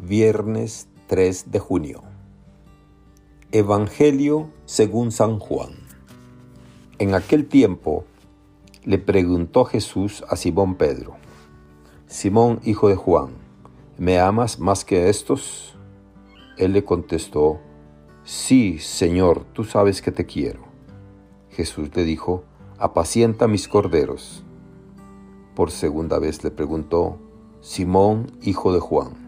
Viernes 3 de junio. Evangelio según San Juan. En aquel tiempo le preguntó Jesús a Simón Pedro, Simón, hijo de Juan, ¿me amas más que estos? Él le contestó, Sí, Señor, tú sabes que te quiero. Jesús le dijo, Apacienta mis corderos. Por segunda vez le preguntó, Simón, hijo de Juan,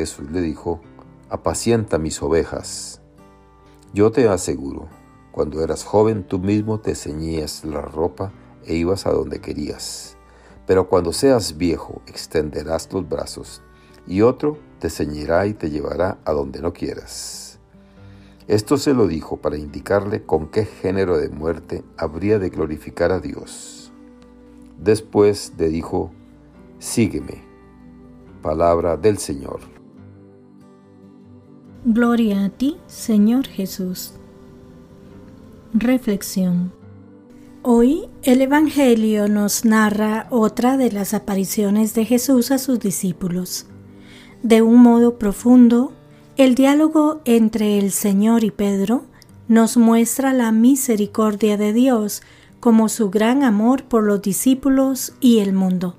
Jesús le dijo, apacienta mis ovejas. Yo te aseguro, cuando eras joven tú mismo te ceñías la ropa e ibas a donde querías. Pero cuando seas viejo extenderás los brazos y otro te ceñirá y te llevará a donde no quieras. Esto se lo dijo para indicarle con qué género de muerte habría de glorificar a Dios. Después le dijo, Sígueme. Palabra del Señor. Gloria a ti, Señor Jesús. Reflexión. Hoy el Evangelio nos narra otra de las apariciones de Jesús a sus discípulos. De un modo profundo, el diálogo entre el Señor y Pedro nos muestra la misericordia de Dios como su gran amor por los discípulos y el mundo.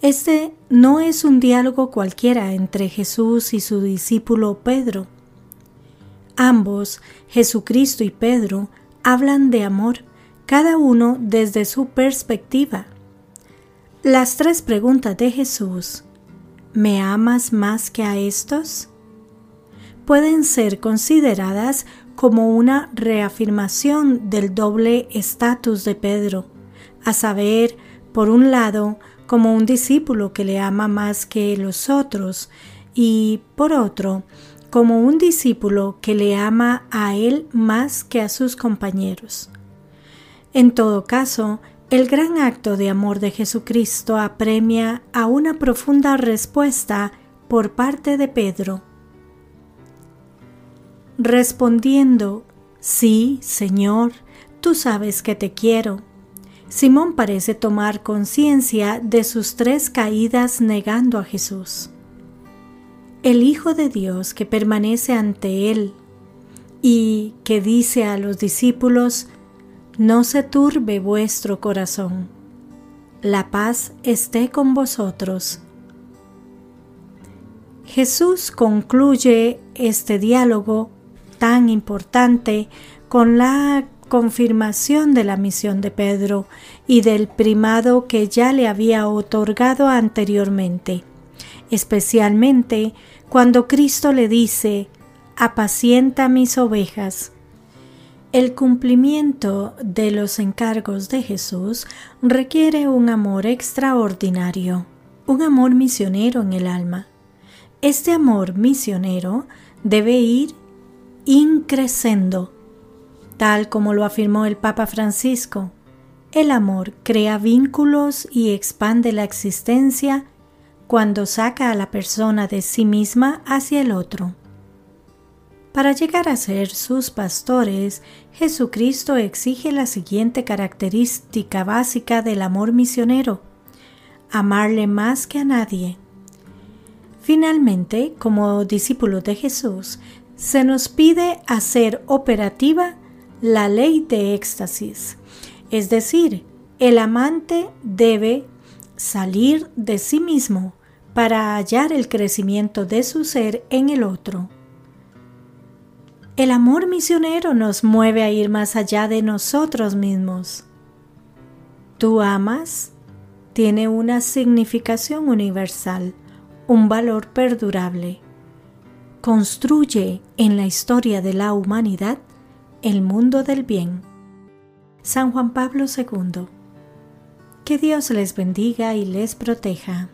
Este no es un diálogo cualquiera entre Jesús y su discípulo Pedro. Ambos, Jesucristo y Pedro, hablan de amor, cada uno desde su perspectiva. Las tres preguntas de Jesús, ¿me amas más que a estos? pueden ser consideradas como una reafirmación del doble estatus de Pedro, a saber, por un lado, como un discípulo que le ama más que los otros, y por otro, como un discípulo que le ama a él más que a sus compañeros. En todo caso, el gran acto de amor de Jesucristo apremia a una profunda respuesta por parte de Pedro Respondiendo, Sí, Señor, tú sabes que te quiero. Simón parece tomar conciencia de sus tres caídas negando a Jesús. El Hijo de Dios que permanece ante él y que dice a los discípulos, no se turbe vuestro corazón, la paz esté con vosotros. Jesús concluye este diálogo tan importante con la confirmación de la misión de Pedro y del primado que ya le había otorgado anteriormente, especialmente cuando Cristo le dice, apacienta mis ovejas. El cumplimiento de los encargos de Jesús requiere un amor extraordinario, un amor misionero en el alma. Este amor misionero debe ir increscendo, tal como lo afirmó el Papa Francisco. El amor crea vínculos y expande la existencia cuando saca a la persona de sí misma hacia el otro. Para llegar a ser sus pastores, Jesucristo exige la siguiente característica básica del amor misionero, amarle más que a nadie. Finalmente, como discípulos de Jesús, se nos pide hacer operativa la ley de éxtasis, es decir, el amante debe salir de sí mismo para hallar el crecimiento de su ser en el otro. El amor misionero nos mueve a ir más allá de nosotros mismos. Tú amas tiene una significación universal, un valor perdurable construye en la historia de la humanidad el mundo del bien. San Juan Pablo II. Que Dios les bendiga y les proteja.